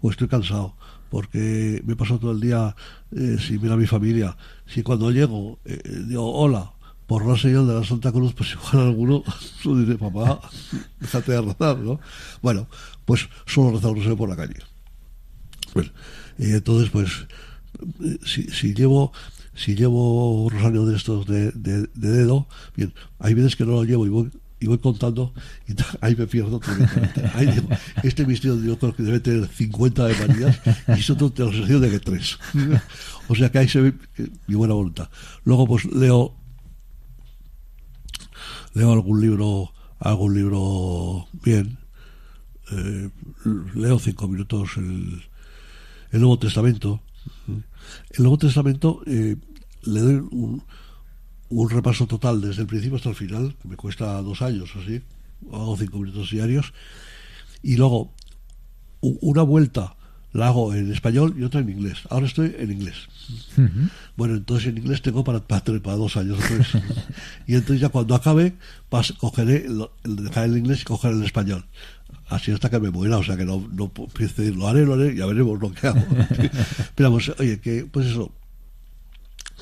o estoy cansado, porque me paso todo el día eh, sin ver a mi familia. Si cuando llego eh, digo hola, por la señal de la Santa Cruz, pues igual alguno dice, papá, déjate de rezar, ¿no? Bueno, pues solo rezar el rosario por la calle. Bueno, entonces, pues, si, si llevo si llevo rosario de estos de, de, de, dedo, bien, hay veces que no lo llevo y voy, y voy contando y ahí me pierdo ahí digo, este misterio yo creo que debe tener 50 de Marías y son tengo la sensación de que tres. O sea que ahí se ve que, mi buena voluntad. Luego pues leo leo algún libro algún libro bien eh, leo cinco minutos el, el Nuevo Testamento. El Nuevo Testamento eh, le doy un, un, repaso total desde el principio hasta el final, que me cuesta dos años así, hago cinco minutos diarios, y luego una vuelta la hago en español y otra en inglés. Ahora estoy en inglés. Uh -huh. Bueno, entonces en inglés tengo para, para, para dos años. Entonces, y entonces ya cuando acabe, pas, cogeré, dejaré el inglés y cogeré el español así hasta que me muera, o sea que no, no decir, lo haré, lo haré, ya veremos lo que hago. Pero vamos, oye, que pues eso,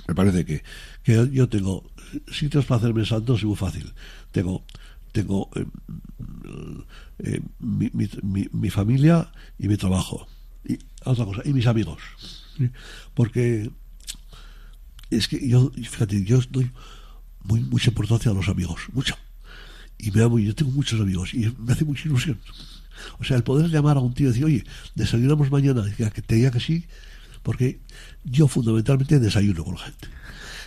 me parece que, que yo tengo sitios para hacerme santos y muy fácil. Tengo tengo eh, eh, mi, mi, mi, mi, familia y mi trabajo. Y otra cosa, y mis amigos. Porque es que yo, fíjate, yo doy muy, mucha importancia a los amigos, mucha y me amo, yo tengo muchos amigos y me hace mucha ilusión. O sea, el poder llamar a un tío y decir, oye, desayunamos mañana, que te diga que sí, porque yo fundamentalmente desayuno con la gente.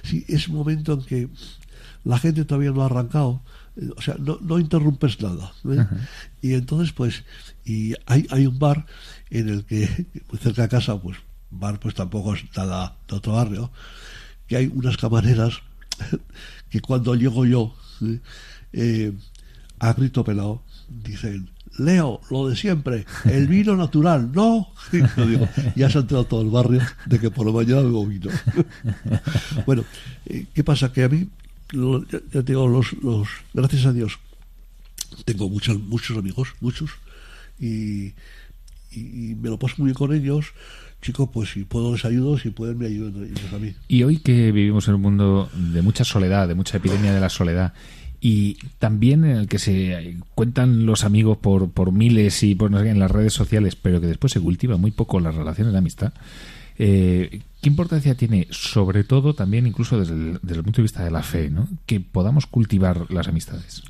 Si es un momento en que la gente todavía no ha arrancado, eh, o sea, no, no interrumpes nada. ¿eh? Uh -huh. Y entonces, pues, y hay, hay un bar en el que, muy cerca de casa, pues, bar pues tampoco es nada de otro barrio, que hay unas camareras que cuando llego yo eh, a grito pelado dicen Leo, lo de siempre, el vino natural, no. ya se ha entrado todo el barrio de que por la mañana bebo vino. bueno, eh, ¿qué pasa? Que a mí, ya, te digo, los, los, gracias a Dios, tengo muchos, muchos amigos, muchos, y, y, me lo paso muy bien con ellos. Chicos, pues si puedo les ayudo, si pueden me ayudan ellos a mí. Y hoy que vivimos en un mundo de mucha soledad, de mucha epidemia de la soledad, y también en el que se cuentan los amigos por, por miles y por en las redes sociales, pero que después se cultiva muy poco las relaciones de amistad. Eh, ¿Qué importancia tiene, sobre todo también incluso desde el, punto de vista de la fe, ¿no? que podamos cultivar las amistades?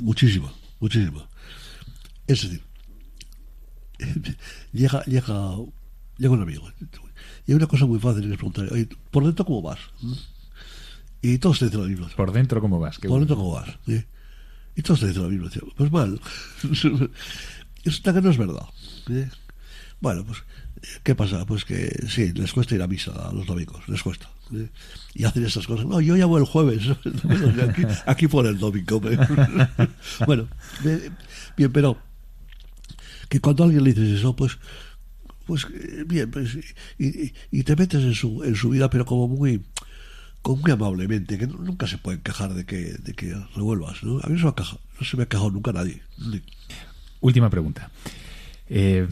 Muchísimo, muchísimo. Es decir, llega, llega, llega un amigo y hay una cosa muy fácil es preguntar, ¿por dentro cómo vas? Y todos te dicen lo mismo. ¿Por dentro cómo vas? Por dentro cómo vas. Y todos te dicen lo mismo. Pues mal. Eso que no es verdad. Bueno, pues, ¿qué pasa? Pues que sí, les cuesta ir a misa a los domingos, les cuesta. Y hacen esas cosas. No, yo ya voy el jueves. aquí, aquí por el domingo. bueno, bien, pero que cuando alguien le dices eso, pues pues bien, pues, y, y, te metes en su, en su vida, pero como muy muy amablemente, que nunca se pueden quejar de que, de que revuelvas. ¿no? A mí no se me ha quejado nunca nadie. Última pregunta. Eh,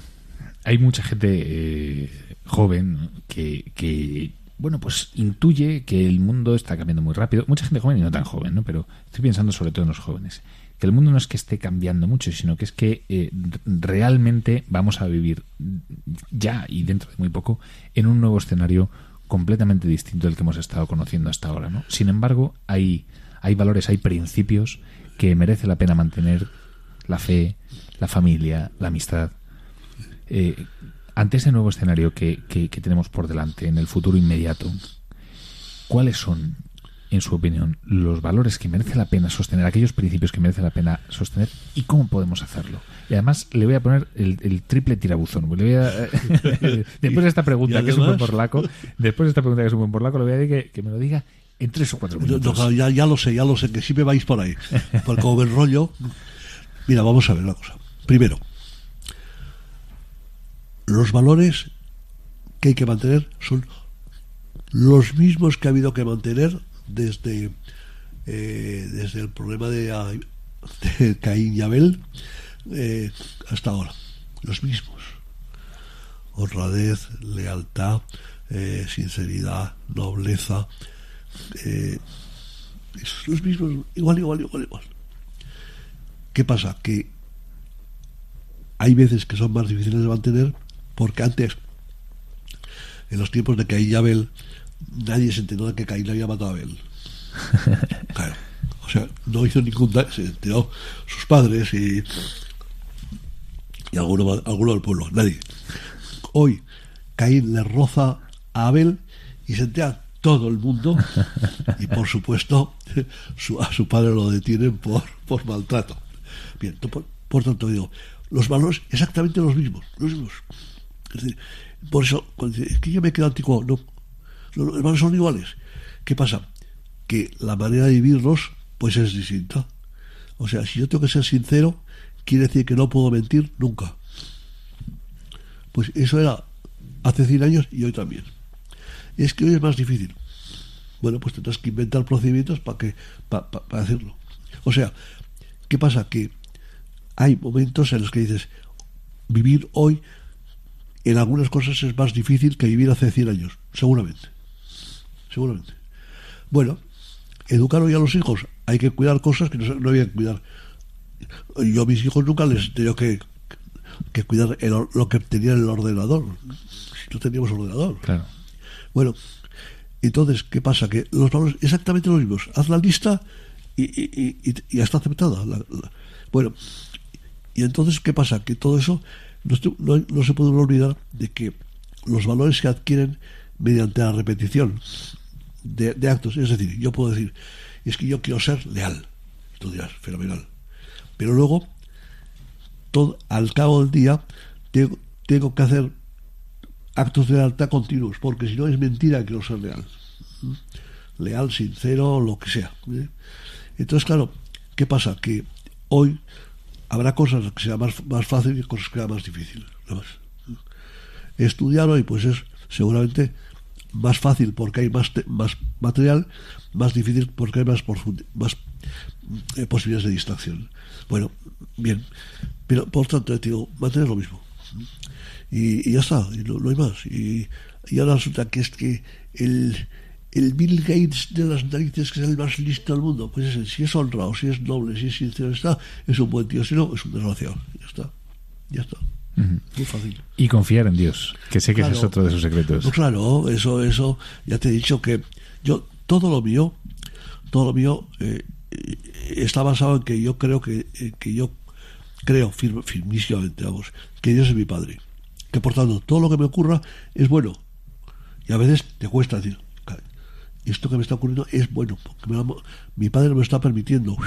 hay mucha gente eh, joven que, que, bueno, pues intuye que el mundo está cambiando muy rápido. Mucha gente joven y no tan joven, ¿no? Pero estoy pensando sobre todo en los jóvenes. Que el mundo no es que esté cambiando mucho, sino que es que eh, realmente vamos a vivir ya y dentro de muy poco en un nuevo escenario completamente distinto del que hemos estado conociendo hasta ahora. ¿no? Sin embargo, hay, hay valores, hay principios que merece la pena mantener la fe, la familia, la amistad. Eh, ante ese nuevo escenario que, que, tenemos por delante, en el futuro inmediato, ¿cuáles son, en su opinión, los valores que merece la pena sostener, aquellos principios que merece la pena sostener y cómo podemos hacerlo? Y además le voy a poner el, triple tirabuzón. después de esta pregunta, que es un buen porlaco, después de esta pregunta que es un buen porlaco, le voy a decir que, me lo diga en tres o cuatro minutos. ya, ya, lo sé, ya lo sé, que si me vais por ahí. Porque como el rollo... Mira, vamos a ver una cosa. Primero, los valores que hay que mantener son los mismos que ha habido que mantener desde, eh, desde el problema de, de Caín y Abel eh, hasta ahora, los mismos. Honradez, lealtad, eh, sinceridad, nobleza, los mismos, igual, igual, igual, igual. ¿Qué pasa? Que hay veces que son más difíciles de mantener porque antes, en los tiempos de Caín y Abel, nadie se enteró de que Caín había matado a Abel. Claro. O sea, no hizo ningún daño, se enteró sus padres y y alguno, alguno del pueblo, nadie. Hoy Caín le roza a Abel y se entera todo el mundo y por supuesto a su padre lo detienen por, por maltrato. Bien, por, tanto digo, los valores exactamente los mismos, los mismos. Es decir, por eso, es que yo me quedo antiguo, no, los valores son iguales. ¿Qué pasa? Que la manera de vivirlos pues es distinta. O sea, si yo tengo que ser sincero, quiere decir que no puedo mentir nunca. Pues eso era hace 100 años y hoy también. Es que hoy es más difícil. Bueno, pues tendrás que inventar procedimientos para que para, hacerlo. O sea, ¿qué pasa? Que hay momentos en los que dices, vivir hoy en algunas cosas es más difícil que vivir hace 100 años, seguramente. Seguramente. Bueno, educar hoy a los hijos, hay que cuidar cosas que no, no había que cuidar yo a mis hijos nunca les he tenido que, que cuidar lo que tenía en el ordenador. Si no teníamos ordenador. Claro. Bueno, entonces, ¿qué pasa? Que los valores exactamente los mismos. Haz la lista y, y, está aceptada. bueno, y entonces, ¿qué pasa? Que todo eso no, no, se puede olvidar de que los valores se adquieren mediante la repetición de, de, actos. Es decir, yo puedo decir, es que yo quiero ser leal. Tú dirás, fenomenal. Pero luego, todo, al cabo del día, tengo, que hacer actos de lealtad continuos, porque si no es mentira que no ser leal. Leal, sincero, lo que sea. ¿eh? Entonces, claro, ¿qué pasa? Que hoy habrá cosas que sea más, más fácil y cosas que sea más difícil. Estudiar hoy, pues es seguramente más fácil porque hay más, más material, más difícil porque hay más, más eh, posibilidades de distracción. Bueno, bien, pero por tanto, digo, mantener lo mismo. Y, ya está, y no, hay más. Y, ahora resulta que es que el, el Bill Gates de las narices, que es el más listo del mundo, pues si es honrado, si es noble, si es sincero, está, es un buen tío, si no, es un desgraciado. Ya está, ya está. Muy fácil. Y confiar en Dios, que sé que ese es otro de sus secretos. Pues claro, eso, eso, ya te he dicho que yo, todo lo mío, todo lo mío eh, está basado en que yo creo que, que yo creo firmísimamente, vamos, que Dios es mi Padre. Que por tanto, todo lo que me ocurra es bueno. Y a veces te cuesta decir, esto que me está ocurriendo es bueno, porque mi Padre me lo está permitiendo.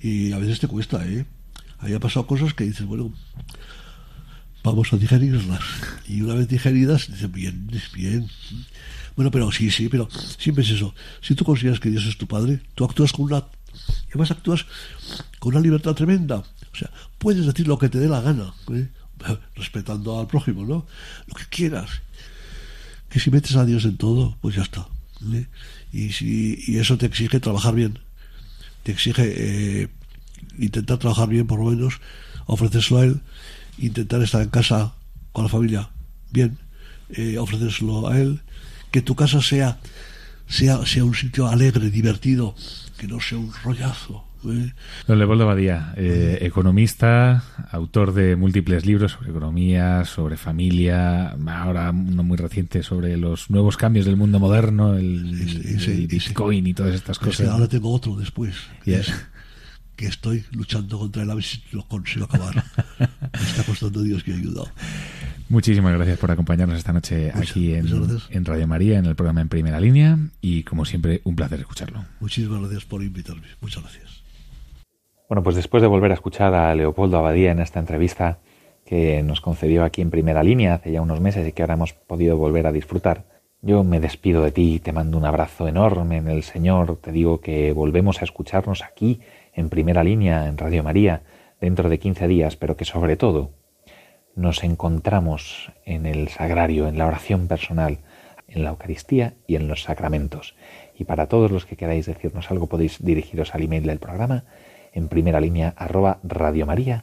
Y a veces te cuesta, ¿eh? Ahí ha pasado cosas que dices, bueno, vamos a digerirlas. Y una vez digeridas, dices, bien, bien. Bueno, pero sí, sí, pero siempre es eso. Si tú consideras que Dios es tu Padre, tú actúas con una... Además actúas con una libertad tremenda. O sea, puedes decir lo que te dé la gana, ¿eh? respetando al prójimo, ¿no? Lo que quieras. Que si metes a Dios en todo, pues ya está. ¿eh? Y, si, y eso te exige trabajar bien. Te exige eh, intentar trabajar bien, por lo menos, ofrecérselo a Él intentar estar en casa con la familia bien, eh, ofrecérselo a él, que tu casa sea, sea, sea un sitio alegre, divertido, que no sea un rollazo. ¿eh? Don Leopoldo Badía, eh, economista, autor de múltiples libros sobre economía, sobre familia, ahora uno muy reciente sobre los nuevos cambios del mundo moderno, el, Bitcoin y todas estas cosas. ahora tengo otro después que estoy luchando contra él a ver si lo consigo acabar. Me está costando Dios que ayuda. Muchísimas gracias por acompañarnos esta noche aquí en, en, Radio María, en el programa En Primera Línea, y como siempre, un placer escucharlo. Muchísimas gracias por invitarme. Muchas gracias. Bueno, pues después de volver a escuchar a Leopoldo Abadía en esta entrevista que nos concedió aquí en Primera Línea hace ya unos meses y que ahora hemos podido volver a disfrutar, yo me despido de ti, te mando un abrazo enorme en el Señor, te digo que volvemos a escucharnos aquí en primera línea en Radio María dentro de 15 días, pero que sobre todo nos encontramos en el sagrario, en la oración personal, en la Eucaristía y en los sacramentos. Y para todos los que queráis decirnos algo podéis dirigiros al email del programa en primera línea arroba radiomaria.es.